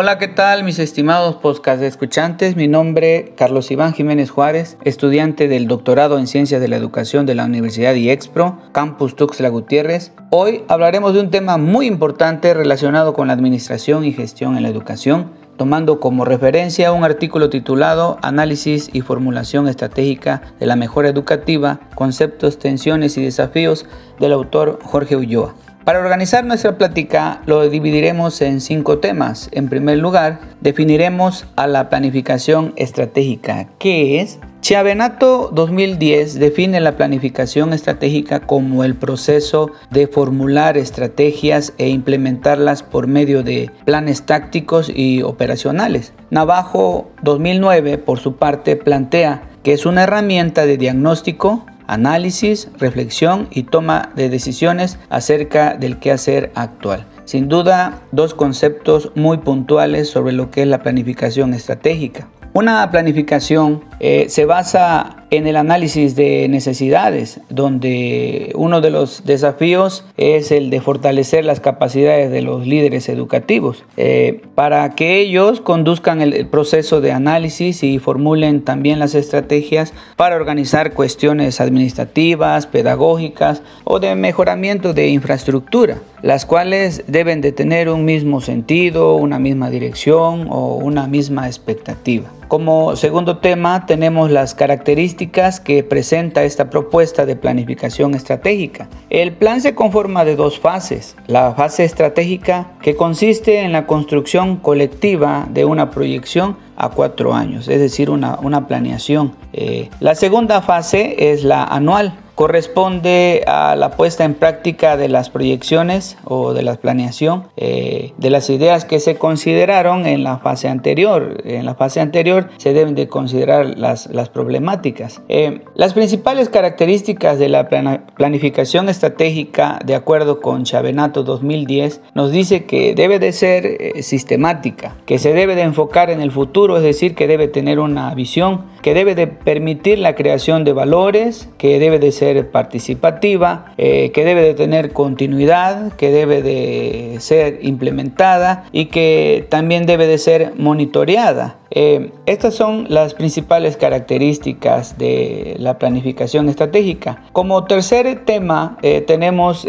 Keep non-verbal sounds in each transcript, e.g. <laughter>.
Hola, ¿qué tal mis estimados podcast escuchantes? Mi nombre Carlos Iván Jiménez Juárez, estudiante del doctorado en Ciencias de la Educación de la Universidad IEXPRO, Campus Tuxtla Gutiérrez. Hoy hablaremos de un tema muy importante relacionado con la administración y gestión en la educación, tomando como referencia un artículo titulado Análisis y formulación estratégica de la mejora educativa, conceptos, tensiones y desafíos del autor Jorge Ulloa. Para organizar nuestra plática lo dividiremos en cinco temas. En primer lugar, definiremos a la planificación estratégica. ¿Qué es? Chiavenato 2010 define la planificación estratégica como el proceso de formular estrategias e implementarlas por medio de planes tácticos y operacionales. Navajo 2009, por su parte, plantea que es una herramienta de diagnóstico, análisis, reflexión y toma de decisiones acerca del quehacer actual. Sin duda, dos conceptos muy puntuales sobre lo que es la planificación estratégica. Una planificación eh, se basa en el análisis de necesidades, donde uno de los desafíos es el de fortalecer las capacidades de los líderes educativos eh, para que ellos conduzcan el, proceso de análisis y formulen también las estrategias para organizar cuestiones administrativas, pedagógicas o de mejoramiento de infraestructura, las cuales deben de tener un mismo sentido, una misma dirección o una misma expectativa. Como segundo tema tenemos las características que presenta esta propuesta de planificación estratégica. El plan se conforma de dos fases. La fase estratégica que consiste en la construcción colectiva de una proyección a cuatro años, es decir, una, planeación. Eh, la segunda fase es la anual corresponde a la puesta en práctica de las proyecciones o de la planeación eh, de las ideas que se consideraron en la fase anterior. En la fase anterior se deben de considerar las, las problemáticas. Eh, las principales características de la planificación estratégica, de acuerdo con Chavenato 2010, nos dice que debe de ser eh, sistemática, que se debe de enfocar en el futuro, es decir, que debe tener una visión, que debe de permitir la creación de valores, que debe de ser participativa, eh, que debe de tener continuidad, que debe de ser implementada y que también debe de ser monitoreada. Eh, estas son las principales características de la planificación estratégica. Como tercer tema eh, tenemos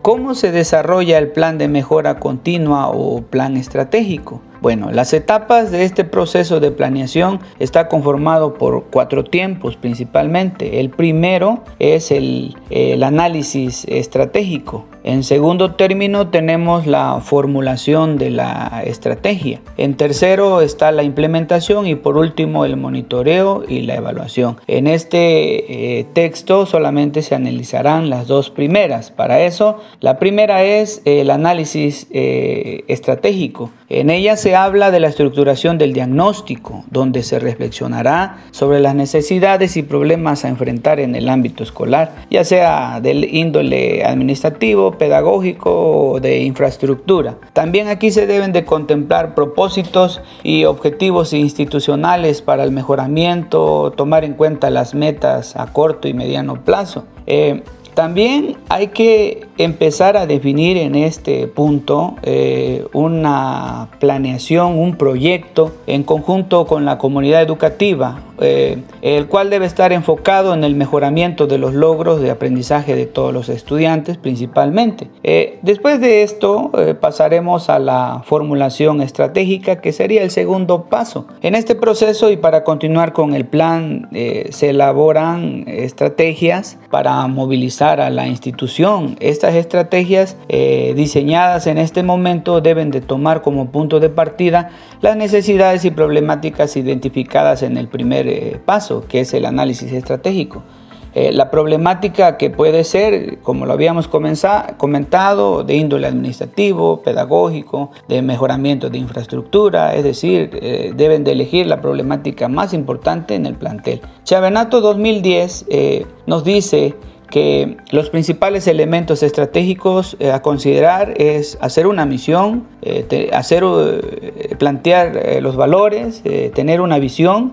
cómo se desarrolla el plan de mejora continua o plan estratégico. Bueno, las etapas de este proceso de planeación está conformado por cuatro tiempos principalmente. El primero es el, el análisis estratégico. En segundo término tenemos la formulación de la estrategia. En tercero está la implementación y por último el monitoreo y la evaluación. En este eh, texto solamente se analizarán las dos primeras. Para eso, la primera es el análisis eh, estratégico. En ella se habla de la estructuración del diagnóstico, donde se reflexionará sobre las necesidades y problemas a enfrentar en el ámbito escolar, ya sea del índole administrativo, pedagógico de infraestructura. También aquí se deben de contemplar propósitos y objetivos institucionales para el mejoramiento, tomar en cuenta las metas a corto y mediano plazo. Eh, también hay que empezar a definir en este punto eh, una planeación, un proyecto en conjunto con la comunidad educativa, eh, el cual debe estar enfocado en el mejoramiento de los logros de aprendizaje de todos los estudiantes principalmente. Eh, después de esto pasaremos a la formulación estratégica que sería el segundo paso. En este proceso y para continuar con el plan se elaboran estrategias para movilizar a la institución. Estrategias eh, diseñadas en este momento deben de tomar como punto de partida las necesidades y problemáticas identificadas en el primer eh, paso, que es el análisis estratégico. Eh, la problemática que puede ser, como lo habíamos comentado, de índole administrativo, pedagógico, de mejoramiento de infraestructura, es decir, deben de elegir la problemática más importante en el plantel. Chavenato 2010 nos dice que los principales elementos estratégicos eh, a considerar es hacer una misión, hacer, plantear los valores, tener una visión,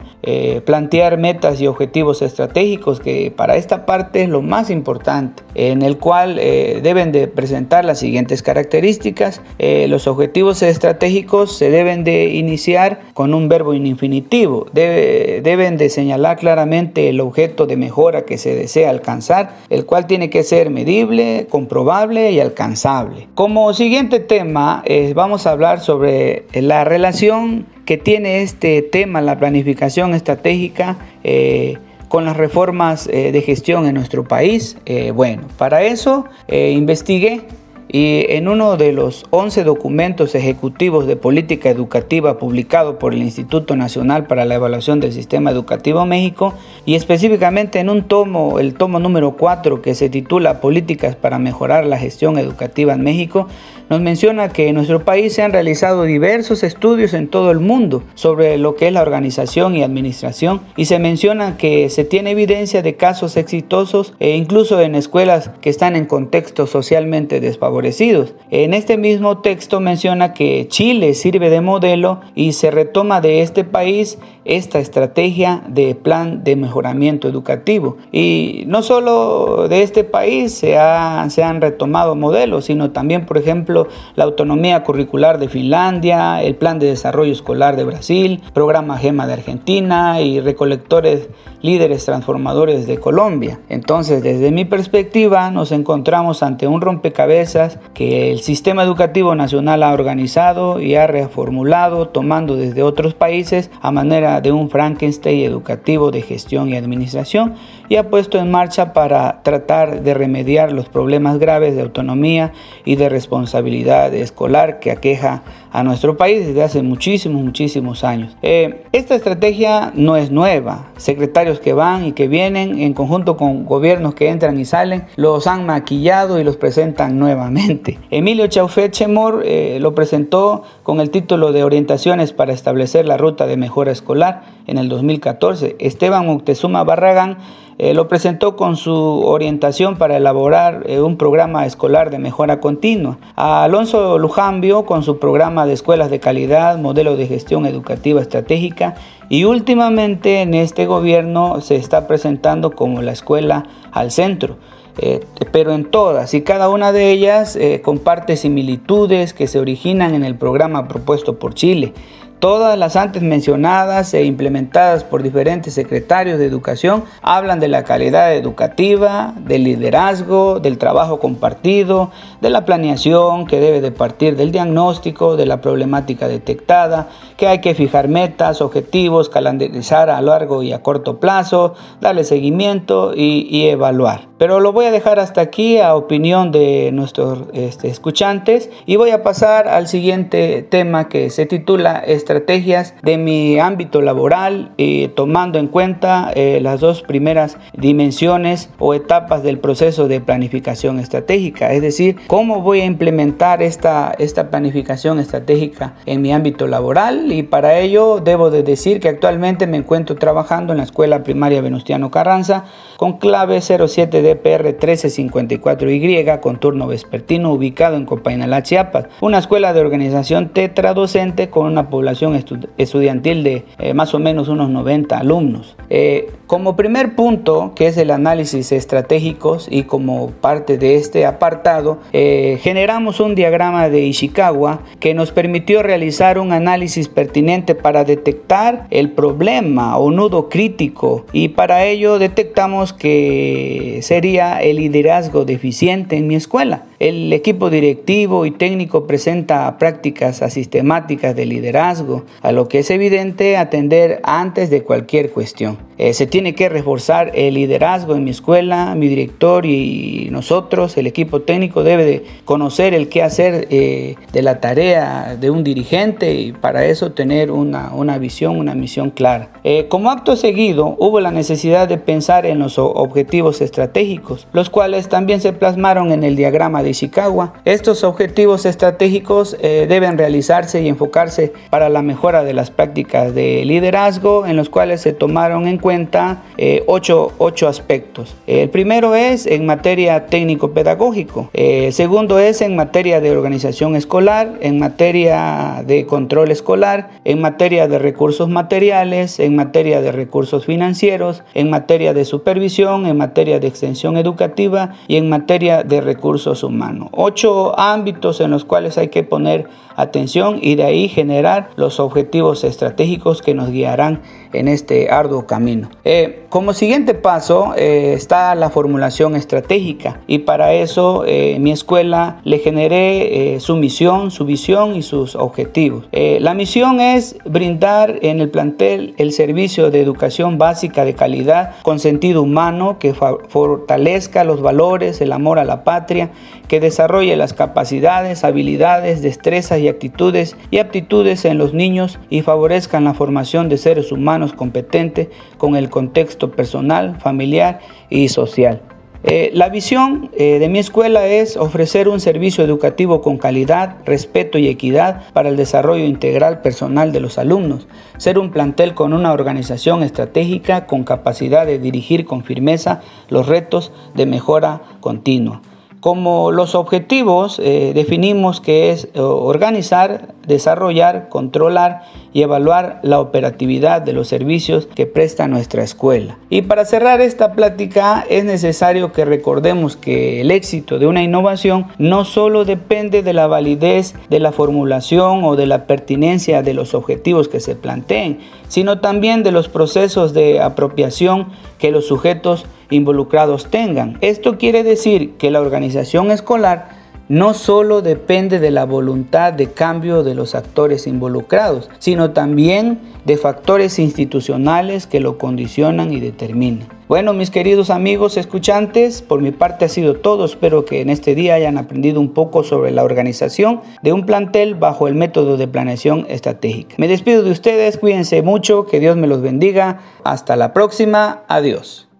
plantear metas y objetivos estratégicos, que para esta parte es lo más importante, en el cual deben de presentar las siguientes características. los objetivos estratégicos se deben de iniciar con un verbo infinitivo, deben de señalar claramente el objeto de mejora que se desea alcanzar, el cual tiene que ser medible, comprobable y alcanzable. Como siguiente tema, eh, vamos a hablar sobre la relación que tiene este tema, la planificación estratégica, eh, con las reformas eh, de gestión en nuestro país. bueno, para eso investigué y en uno de los 11 documentos ejecutivos de política educativa publicado por el Instituto Nacional para la Evaluación del Sistema Educativo México y específicamente en un tomo, el tomo número 4 que se titula Políticas para mejorar la gestión educativa en México, nos menciona que en nuestro país se han realizado diversos estudios en todo el mundo sobre lo que es la organización y administración y se menciona que se tiene evidencia de casos exitosos e incluso en escuelas que están en contextos socialmente En este mismo texto menciona que Chile sirve de modelo y se retoma de este país esta estrategia de plan de mejoramiento educativo. Y no solo de este país se, se han retomado modelos, sino también, por ejemplo, la autonomía curricular de Finlandia, el Plan de Desarrollo Escolar de Brasil, Programa GEMA de Argentina y recolectores líderes transformadores de Colombia. Entonces, desde mi perspectiva, nos encontramos ante un rompecabezas que el sistema educativo nacional ha organizado y ha reformulado, tomando desde otros países a manera de un Frankenstein educativo de gestión y administración, y ha puesto en marcha para tratar de remediar los problemas graves de autonomía y de responsabilidad escolar que aqueja a nuestro país desde hace muchísimos, muchísimos años. Eh, esta estrategia no es nueva. Secretarios que van y que vienen en conjunto con gobiernos que entran y salen, los han maquillado y los presentan nuevamente. <laughs> Emilio Chaufet Chemor eh, lo presentó con el título de Orientaciones para establecer la ruta de mejora escolar en el 2014. Esteban Moctezuma Barragán eh, lo presentó con su orientación para elaborar eh, un programa escolar de mejora continua. A Alonso Lujambio con su programa de escuelas de calidad, modelo de gestión educativa estratégica y últimamente en este gobierno se está presentando como la escuela al centro. Eh, pero en todas y cada una de ellas comparte similitudes que se originan en el programa propuesto por Chile. Todas las antes mencionadas e implementadas por diferentes secretarios de educación hablan de la calidad educativa, del liderazgo, del trabajo compartido, de la planeación que debe de partir del diagnóstico, de la problemática detectada, que hay que fijar metas, objetivos, calendarizar a largo y a corto plazo, darle seguimiento y, evaluar. Pero lo voy a dejar hasta aquí a opinión de nuestros este, escuchantes y voy a pasar al siguiente tema que se titula estrategias de mi ámbito laboral, y tomando en cuenta eh, las dos primeras dimensiones o etapas del proceso de planificación estratégica, es decir, cómo voy a implementar esta, esta planificación estratégica en mi ámbito laboral. Y para ello debo de decir que actualmente me encuentro trabajando en la Escuela Primaria Venustiano Carranza con clave 07DPR 1354Y con turno vespertino ubicado en Copainalá, Chiapas, una escuela de organización tetradocente con una población estudiantil de eh, más o menos unos 90 alumnos. Eh, como primer punto, que es el análisis estratégicos y como parte de este apartado, eh, generamos un diagrama de Ishikawa que nos permitió realizar un análisis pertinente para detectar el problema o nudo crítico y para ello detectamos que el liderazgo deficiente en mi escuela. El equipo directivo y técnico presenta prácticas asistemáticas de liderazgo, a lo que es evidente atender antes de cualquier cuestión. Eh, se tiene que reforzar el liderazgo en mi escuela, mi director y nosotros, el equipo técnico, debe de conocer el qué hacer eh, de la tarea de un dirigente y para eso tener una, una visión, una misión clara. Eh, como acto seguido, hubo la necesidad de pensar en los objetivos estratégicos, los cuales también se plasmaron en el diagrama de Ishikawa. Estos objetivos estratégicos deben realizarse y enfocarse para la mejora de las prácticas de liderazgo, en los cuales se tomaron en cuenta cuenta eh, ocho, aspectos. El primero es en materia técnico-pedagógico. Eh, el segundo es en materia de organización escolar, en materia de control escolar, en materia de recursos materiales, en materia de recursos financieros, en materia de supervisión, en materia de extensión educativa y en materia de recursos humanos. Ocho ámbitos en los cuales hay que poner atención y de ahí generar los objetivos estratégicos que nos guiarán en este arduo camino. Eh, como siguiente paso eh, está la formulación estratégica y para eso eh, mi escuela le generé su misión, su visión y sus objetivos. la misión es brindar en el plantel el servicio de educación básica de calidad con sentido humano que fortalezca los valores, el amor a la patria, que desarrolle las capacidades, habilidades, destrezas y actitudes y aptitudes en los niños y favorezcan la formación de seres humanos competentes con el contexto personal, familiar y social. Eh, la visión eh, de mi escuela es ofrecer un servicio educativo con calidad, respeto y equidad para el desarrollo integral personal de los alumnos, ser un plantel con una organización estratégica con capacidad de dirigir con firmeza los retos de mejora continua. Como los objetivos eh, definimos que es eh, organizar, desarrollar, controlar y evaluar la operatividad de los servicios que presta nuestra escuela. Y para cerrar esta plática es necesario que recordemos que el éxito de una innovación no solo depende de la validez de la formulación o de la pertinencia de los objetivos que se planteen, sino también de los procesos de apropiación que los sujetos involucrados tengan. Esto quiere decir que la organización escolar no solo depende de la voluntad de cambio de los actores involucrados, sino también de factores institucionales que lo condicionan y determinan. Bueno, mis queridos amigos escuchantes, por mi parte ha sido todo. Espero que en este día hayan aprendido un poco sobre la organización de un plantel bajo el método de planeación estratégica. Me despido de ustedes, cuídense mucho, que Dios me los bendiga. Hasta la próxima, adiós.